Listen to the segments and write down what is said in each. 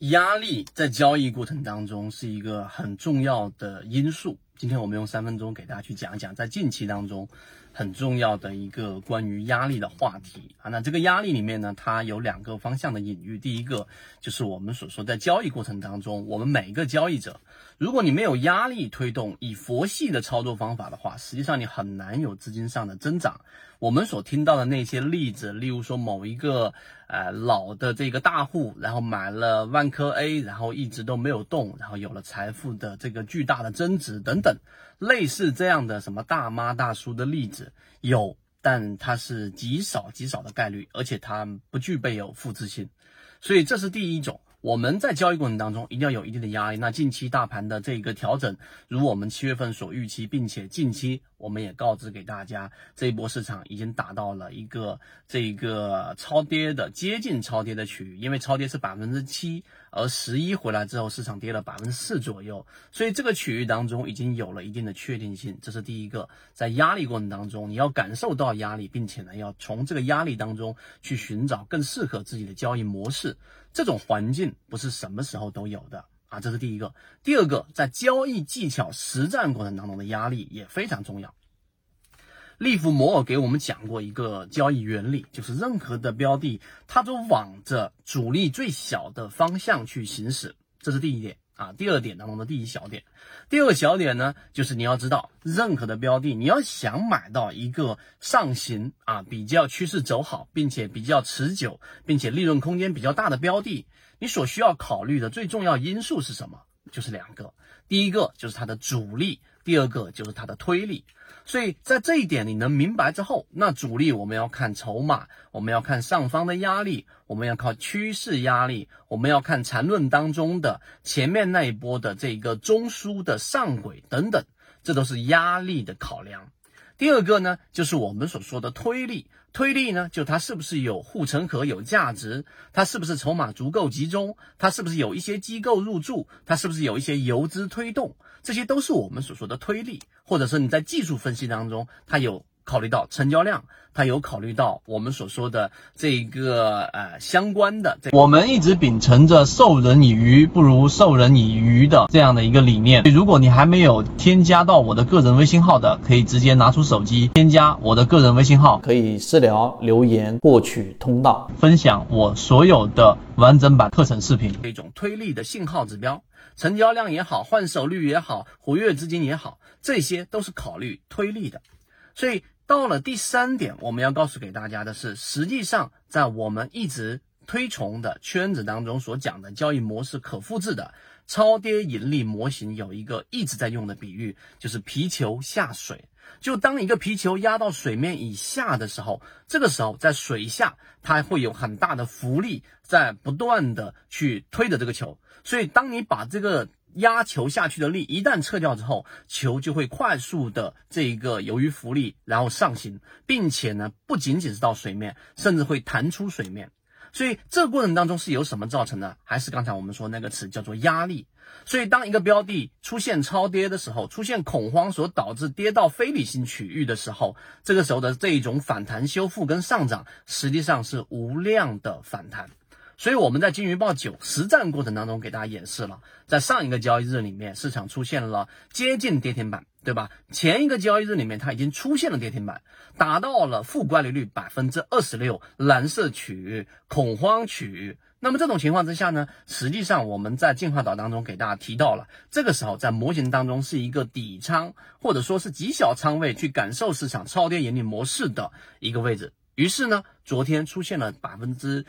压力在交易过程当中是一个很重要的因素。今天我们用三分钟给大家去讲一讲，在近期当中很重要的一个关于压力的话题啊。那这个压力里面呢，它有两个方向的隐喻。第一个就是我们所说在交易过程当中，我们每一个交易者，如果你没有压力推动，以佛系的操作方法的话，实际上你很难有资金上的增长。我们所听到的那些例子，例如说某一个呃老的这个大户，然后买了万科 A，然后一直都没有动，然后有了财富的这个巨大的增值等等，类似这样的什么大妈大叔的例子有，但它是极少极少的概率，而且它不具备有复制性，所以这是第一种。我们在交易过程当中一定要有一定的压力。那近期大盘的这个调整，如我们七月份所预期，并且近期我们也告知给大家，这一波市场已经达到了一个这个超跌的接近超跌的区域，因为超跌是百分之七，而十一回来之后，市场跌了百分之四左右，所以这个区域当中已经有了一定的确定性。这是第一个，在压力过程当中，你要感受到压力，并且呢，要从这个压力当中去寻找更适合自己的交易模式。这种环境不是什么时候都有的啊，这是第一个。第二个，在交易技巧实战过程当中的压力也非常重要。利弗摩尔给我们讲过一个交易原理，就是任何的标的，它都往着阻力最小的方向去行驶，这是第一点啊。第二点当中的第一小点，第二个小点呢，就是你要知道，任何的标的，你要想买到一个上行啊，比较趋势走好，并且比较持久，并且利润空间比较大的标的，你所需要考虑的最重要因素是什么？就是两个，第一个就是它的主力。第二个就是它的推力，所以在这一点你能明白之后，那主力我们要看筹码，我们要看上方的压力，我们要靠趋势压力，我们要看缠论当中的前面那一波的这个中枢的上轨等等，这都是压力的考量。第二个呢，就是我们所说的推力。推力呢，就它是不是有护城河、有价值？它是不是筹码足够集中？它是不是有一些机构入驻？它是不是有一些游资推动？这些都是我们所说的推力，或者是你在技术分析当中，它有。考虑到成交量，它有考虑到我们所说的这个呃相关的。我们一直秉承着授人以鱼不如授人以渔的这样的一个理念。如果你还没有添加到我的个人微信号的，可以直接拿出手机添加我的个人微信号，可以私聊留言获取通道，分享我所有的完整版课程视频。一种推力的信号指标，成交量也好，换手率也好，活跃资金也好，这些都是考虑推力的，所以。到了第三点，我们要告诉给大家的是，实际上在我们一直推崇的圈子当中所讲的交易模式可复制的超跌盈利模型，有一个一直在用的比喻，就是皮球下水。就当一个皮球压到水面以下的时候，这个时候在水下它会有很大的浮力在不断的去推着这个球，所以当你把这个。压球下去的力一旦撤掉之后，球就会快速的这一个由于浮力然后上行，并且呢不仅仅是到水面，甚至会弹出水面。所以这个过程当中是由什么造成的？还是刚才我们说那个词叫做压力。所以当一个标的出现超跌的时候，出现恐慌所导致跌到非理性区域的时候，这个时候的这一种反弹修复跟上涨，实际上是无量的反弹。所以我们在金鱼报九实战过程当中给大家演示了，在上一个交易日里面，市场出现了接近跌停板，对吧？前一个交易日里面，它已经出现了跌停板，达到了负乖离率百分之二十六，蓝色区域恐慌区域。那么这种情况之下呢，实际上我们在进化岛当中给大家提到了，这个时候在模型当中是一个底仓或者说是极小仓位去感受市场超跌盈利模式的一个位置。于是呢，昨天出现了百分之。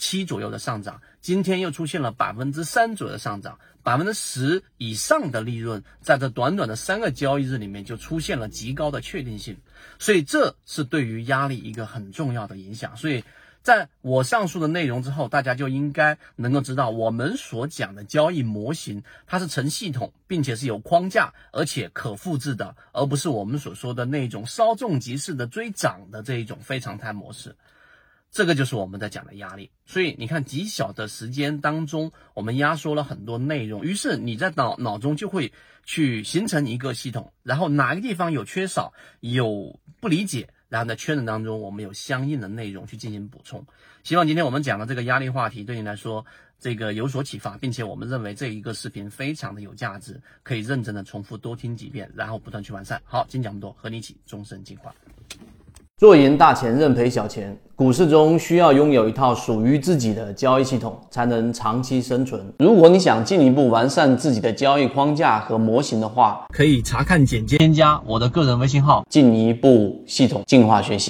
七左右的上涨，今天又出现了百分之三左右的上涨，百分之十以上的利润，在这短短的三个交易日里面就出现了极高的确定性，所以这是对于压力一个很重要的影响。所以在我上述的内容之后，大家就应该能够知道，我们所讲的交易模型，它是成系统，并且是有框架，而且可复制的，而不是我们所说的那种稍纵即逝的追涨的这一种非常态模式。这个就是我们在讲的压力，所以你看极小的时间当中，我们压缩了很多内容，于是你在脑脑中就会去形成一个系统，然后哪个地方有缺少、有不理解，然后在圈子当中我们有相应的内容去进行补充。希望今天我们讲的这个压力话题对你来说这个有所启发，并且我们认为这一个视频非常的有价值，可以认真的重复多听几遍，然后不断去完善。好，今天讲这么多，和你一起终身进化。做赢大钱，认赔小钱。股市中需要拥有一套属于自己的交易系统，才能长期生存。如果你想进一步完善自己的交易框架和模型的话，可以查看简介，添加我的个人微信号。进一步系统进化学习。